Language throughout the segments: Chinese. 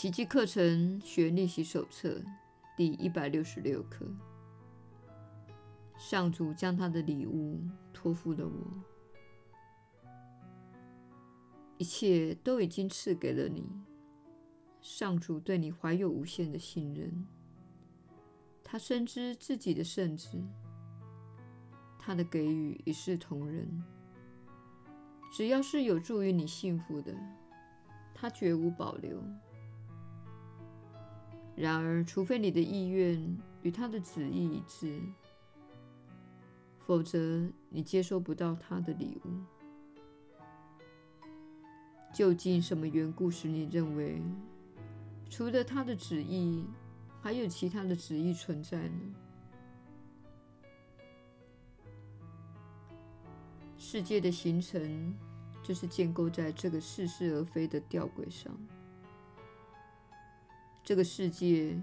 奇迹课程学练习手册第一百六十六课。上主将他的礼物托付了我，一切都已经赐给了你。上主对你怀有无限的信任，他深知自己的圣旨，他的给予一视同仁。只要是有助于你幸福的，他绝无保留。然而，除非你的意愿与他的旨意一致，否则你接收不到他的礼物。究竟什么缘故使你认为，除了他的旨意，还有其他的旨意存在呢？世界的形成就是建构在这个似是而非的吊诡上。这个世界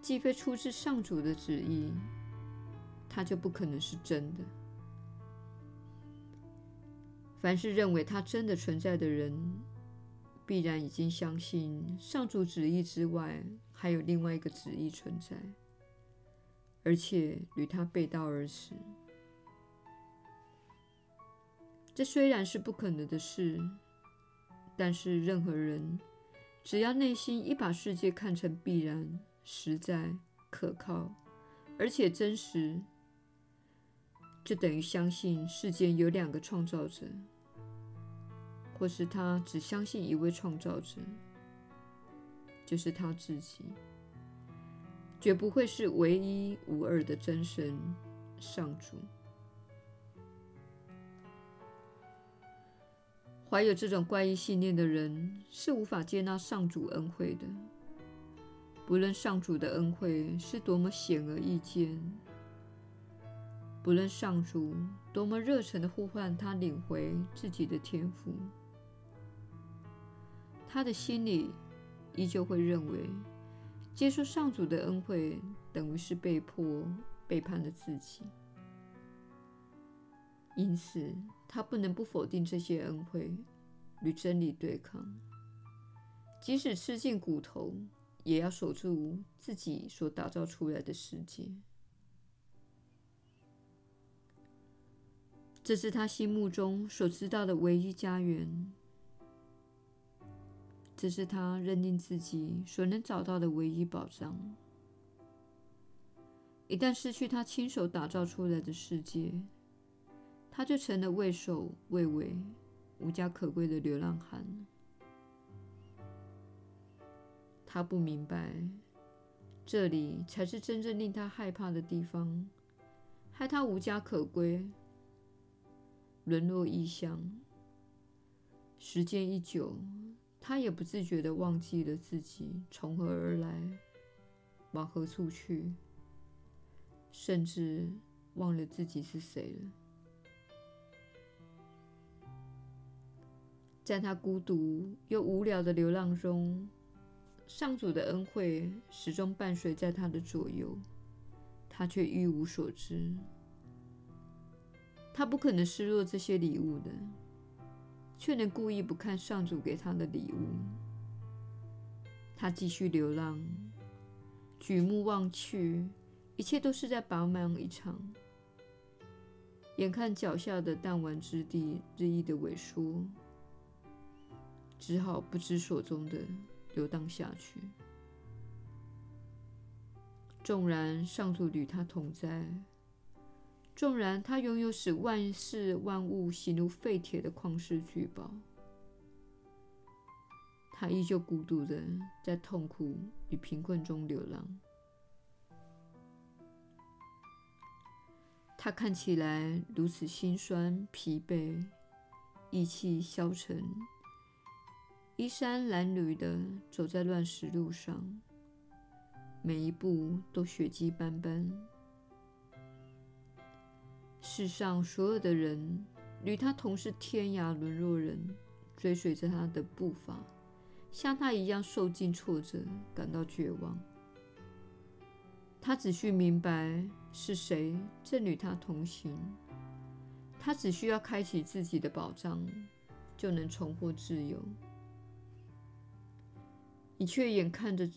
既非出自上主的旨意，它就不可能是真的。凡是认为它真的存在的人，必然已经相信上主旨意之外还有另外一个旨意存在，而且与它背道而驰。这虽然是不可能的事，但是任何人只要内心一把世界看成必然、实在、可靠，而且真实，就等于相信世间有两个创造者，或是他只相信一位创造者，就是他自己，绝不会是唯一无二的真神上主。怀有这种怪异信念的人是无法接纳上主恩惠的。不论上主的恩惠是多么显而易见，不论上主多么热诚地呼唤他领回自己的天赋，他的心里依旧会认为，接受上主的恩惠等于是被迫背叛了自己。因此，他不能不否定这些恩惠，与真理对抗。即使吃尽骨头，也要守住自己所打造出来的世界。这是他心目中所知道的唯一家园，这是他认定自己所能找到的唯一宝藏。一旦失去他亲手打造出来的世界，他就成了畏首畏尾、无家可归的流浪汉。他不明白，这里才是真正令他害怕的地方，害他无家可归、沦落异乡。时间一久，他也不自觉地忘记了自己从何而来，往何处去，甚至忘了自己是谁了。在他孤独又无聊的流浪中，上主的恩惠始终伴随在他的左右，他却一无所知。他不可能失落这些礼物的，却能故意不看上主给他的礼物。他继续流浪，举目望去，一切都是在白忙一场。眼看脚下的弹丸之地日益的萎缩。只好不知所踪的游荡下去。纵然上主与他同在，纵然他拥有使万事万物形如废铁的旷世巨宝，他依旧孤独的在痛苦与贫困中流浪。他看起来如此心酸、疲惫、意气消沉。衣衫褴褛地走在乱石路上，每一步都血迹斑斑。世上所有的人与他同是天涯沦落人，追随着他的步伐，像他一样受尽挫折，感到绝望。他只需明白是谁正与他同行，他只需要开启自己的宝藏，就能重获自由。你却眼看着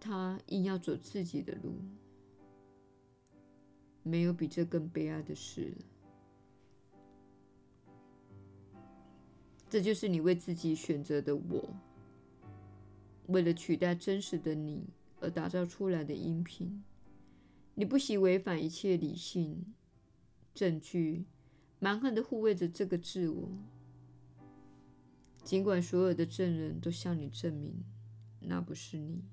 他硬要走自己的路。没有比这更悲哀的事了。这就是你为自己选择的我，为了取代真实的你而打造出来的音频。你不惜违反一切理性证据，蛮横的护卫着这个自我，尽管所有的证人都向你证明那不是你。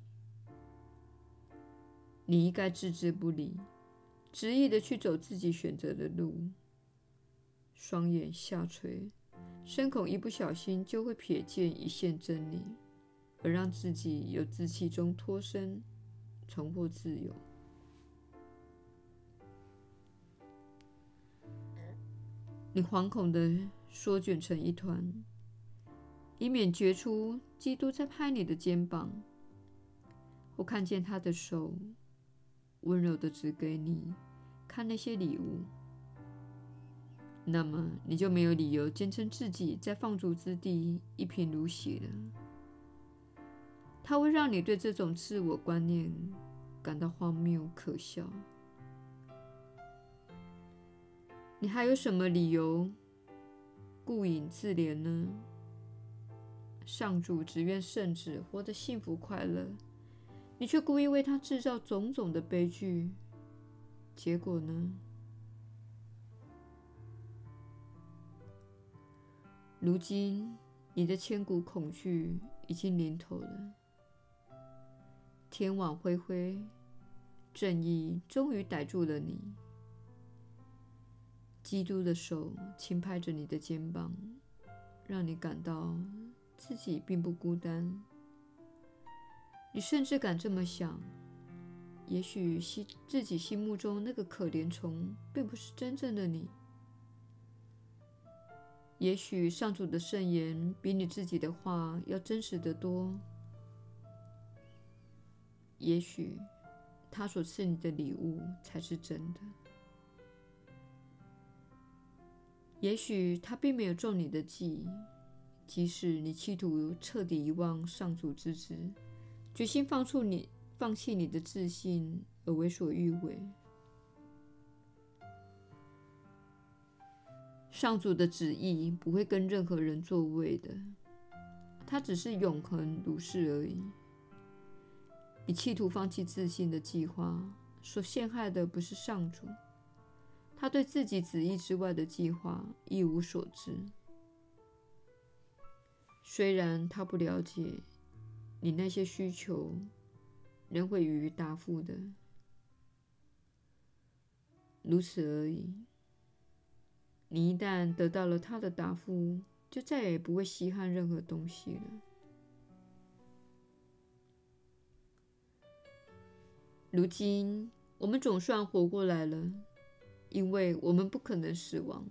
你应该置之不理。执意的去走自己选择的路，双眼下垂，深恐一不小心就会瞥见一线真理，而让自己由自欺中脱身，重获自由。你惶恐的缩卷成一团，以免觉出基督在拍你的肩膀，或看见他的手。温柔的指给你看那些礼物，那么你就没有理由坚称自己在放逐之地一贫如洗了。它会让你对这种自我观念感到荒谬可笑。你还有什么理由顾影自怜呢？上主只愿圣子活得幸福快乐。你却故意为他制造种种的悲剧，结果呢？如今你的千古恐惧已经临头了，天网恢恢，正义终于逮住了你。基督的手轻拍着你的肩膀，让你感到自己并不孤单。你甚至敢这么想：也许心自己心目中那个可怜虫，并不是真正的你；也许上主的圣言比你自己的话要真实得多；也许他所赐你的礼物才是真的；也许他并没有中你的计，即使你企图彻底遗忘上主之职。决心放出你，放弃你的自信而为所欲为。上主的旨意不会跟任何人作位的，他只是永恒如是而已。你企图放弃自信的计划，所陷害的不是上主，他对自己旨意之外的计划一无所知。虽然他不了解。你那些需求仍会予以答复的，如此而已。你一旦得到了他的答复，就再也不会稀罕任何东西了。如今，我们总算活过来了，因为我们不可能死亡。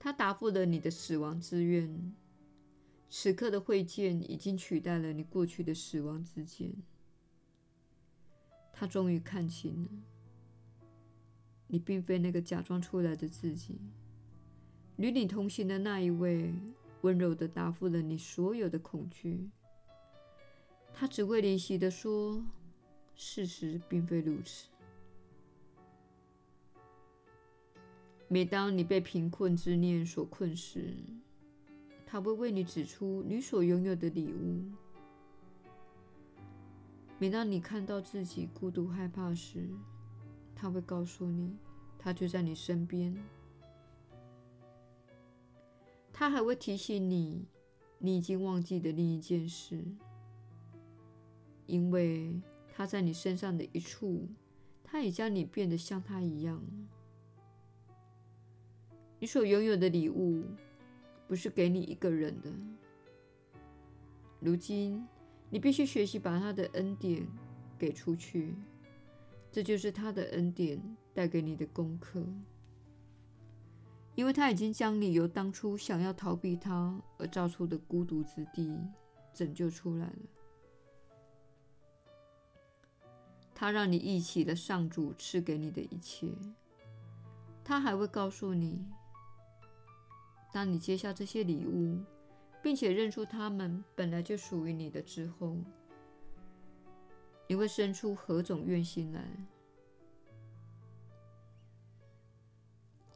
他答复了你的死亡之愿。此刻的会见已经取代了你过去的死亡之见。他终于看清了，你并非那个假装出来的自己。与你同行的那一位，温柔地答复了你所有的恐惧。他只会怜惜的说：“事实并非如此。”每当你被贫困之念所困时，他会为你指出你所拥有的礼物。每当你看到自己孤独害怕时，他会告诉你，他就在你身边。他还会提醒你，你已经忘记的另一件事，因为他在你身上的一处，他已将你变得像他一样。你所拥有的礼物。不是给你一个人的。如今，你必须学习把他的恩典给出去，这就是他的恩典带给你的功课。因为他已经将你由当初想要逃避他而造出的孤独之地拯救出来了。他让你忆起了上主赐给你的一切。他还会告诉你。当你接下这些礼物，并且认出他们本来就属于你的之后，你会生出何种怨心来？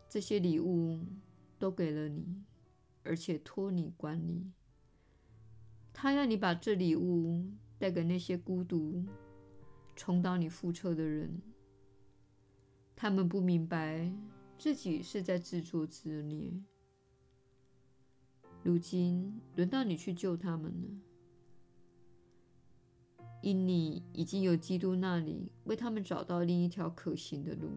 这些礼物都给了你，而且托你管理。他要你把这礼物带给那些孤独、重蹈你覆辙的人。他们不明白自己是在自作自孽。如今轮到你去救他们了，因你已经有基督那里为他们找到另一条可行的路。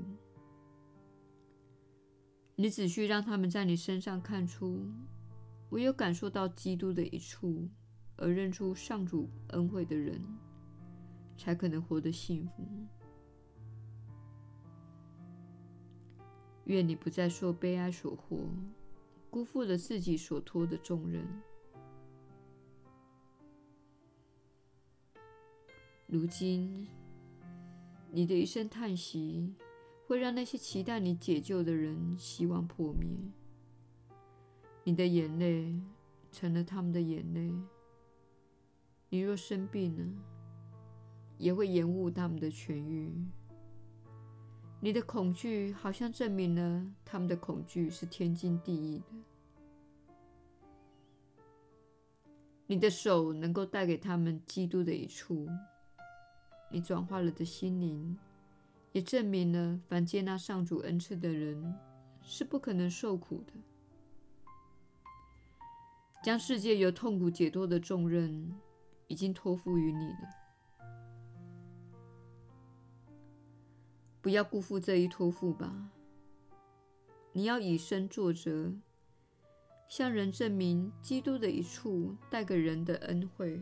你只需让他们在你身上看出，唯有感受到基督的一处，而认出上主恩惠的人，才可能活得幸福。愿你不再受悲哀所惑。辜负了自己所托的重任。如今，你的一声叹息会让那些期待你解救的人希望破灭。你的眼泪成了他们的眼泪。你若生病了，也会延误他们的痊愈。你的恐惧好像证明了他们的恐惧是天经地义的。你的手能够带给他们基督的一处。你转化了的心灵，也证明了凡接纳上主恩赐的人是不可能受苦的。将世界由痛苦解脱的重任已经托付于你了。不要辜负这一托付吧！你要以身作则，向人证明基督的一处带给人的恩惠。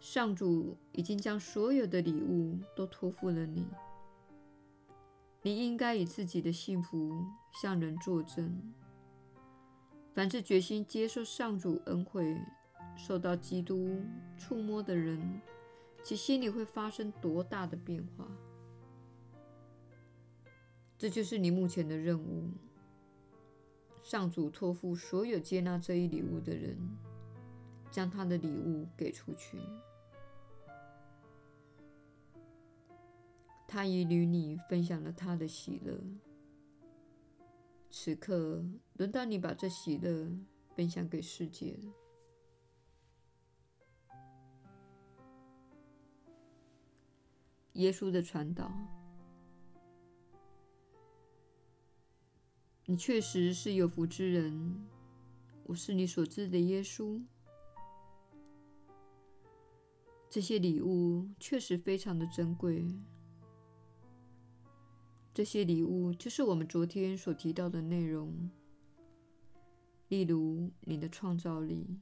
上主已经将所有的礼物都托付了你，你应该以自己的幸福向人作证。凡是决心接受上主恩惠、受到基督触摸的人，其心里会发生多大的变化？这就是你目前的任务。上主托付所有接纳这一礼物的人，将他的礼物给出去。他已与你分享了他的喜乐，此刻轮到你把这喜乐分享给世界了。耶稣的传导。你确实是有福之人，我是你所知的耶稣。这些礼物确实非常的珍贵。这些礼物就是我们昨天所提到的内容，例如你的创造力。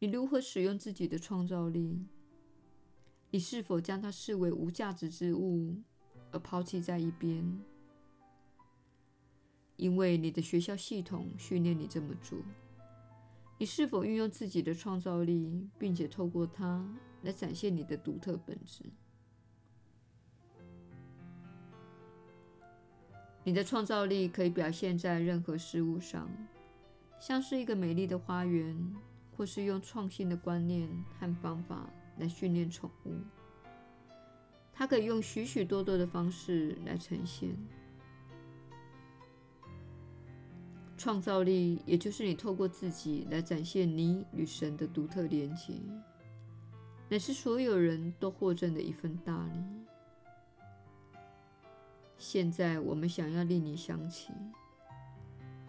你如何使用自己的创造力？你是否将它视为无价值之物而抛弃在一边？因为你的学校系统训练你这么做，你是否运用自己的创造力，并且透过它来展现你的独特本质？你的创造力可以表现在任何事物上，像是一个美丽的花园，或是用创新的观念和方法来训练宠物。它可以用许许多多的方式来呈现。创造力，也就是你透过自己来展现你与神的独特连结，乃是所有人都获赠的一份大礼。现在，我们想要令你想起，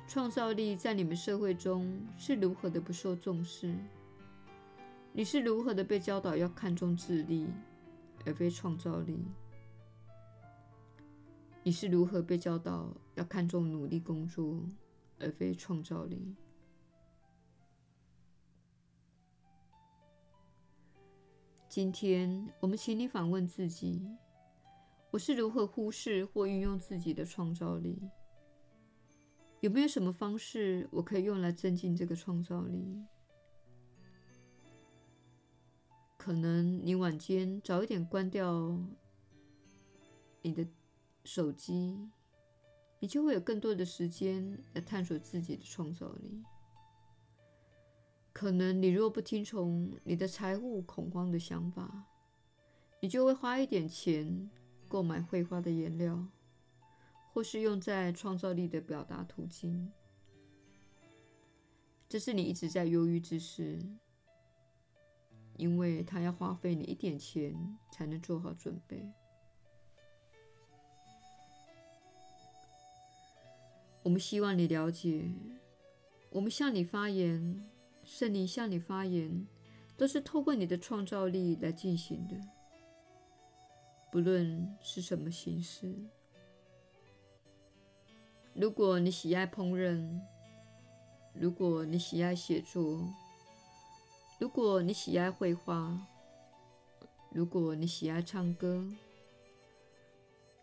创造力在你们社会中是如何的不受重视。你是如何的被教导要看重智力，而非创造力？你是如何被教导要看重努力工作？而非创造力。今天，我们请你反问自己：我是如何忽视或运用自己的创造力？有没有什么方式我可以用来增进这个创造力？可能你晚间早一点关掉你的手机。你就会有更多的时间来探索自己的创造力。可能你若不听从你的财务恐慌的想法，你就会花一点钱购买绘画的颜料，或是用在创造力的表达途径。这是你一直在犹豫之事，因为它要花费你一点钱才能做好准备。我们希望你了解，我们向你发言，圣灵向你发言，都是透过你的创造力来进行的，不论是什么形式。如果你喜爱烹饪，如果你喜爱写作，如果你喜爱绘画，如果你喜爱唱歌，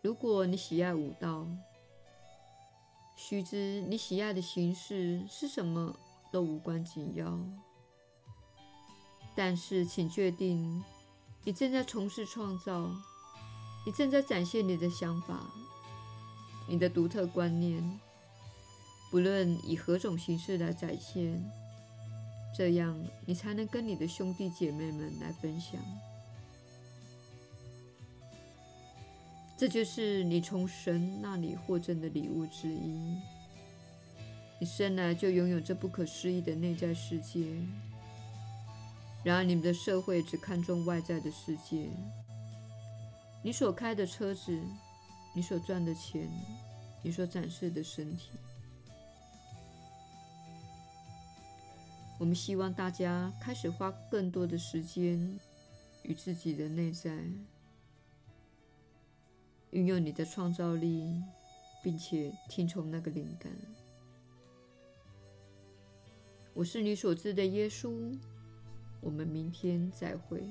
如果你喜爱舞蹈。须知你喜爱的形式是什么都无关紧要，但是请确定，你正在从事创造，你正在展现你的想法，你的独特观念，不论以何种形式来展现，这样你才能跟你的兄弟姐妹们来分享。这就是你从神那里获赠的礼物之一。你生来就拥有这不可思议的内在世界。然而，你们的社会只看重外在的世界。你所开的车子，你所赚的钱，你所展示的身体。我们希望大家开始花更多的时间与自己的内在。运用你的创造力，并且听从那个灵感。我是你所知的耶稣。我们明天再会。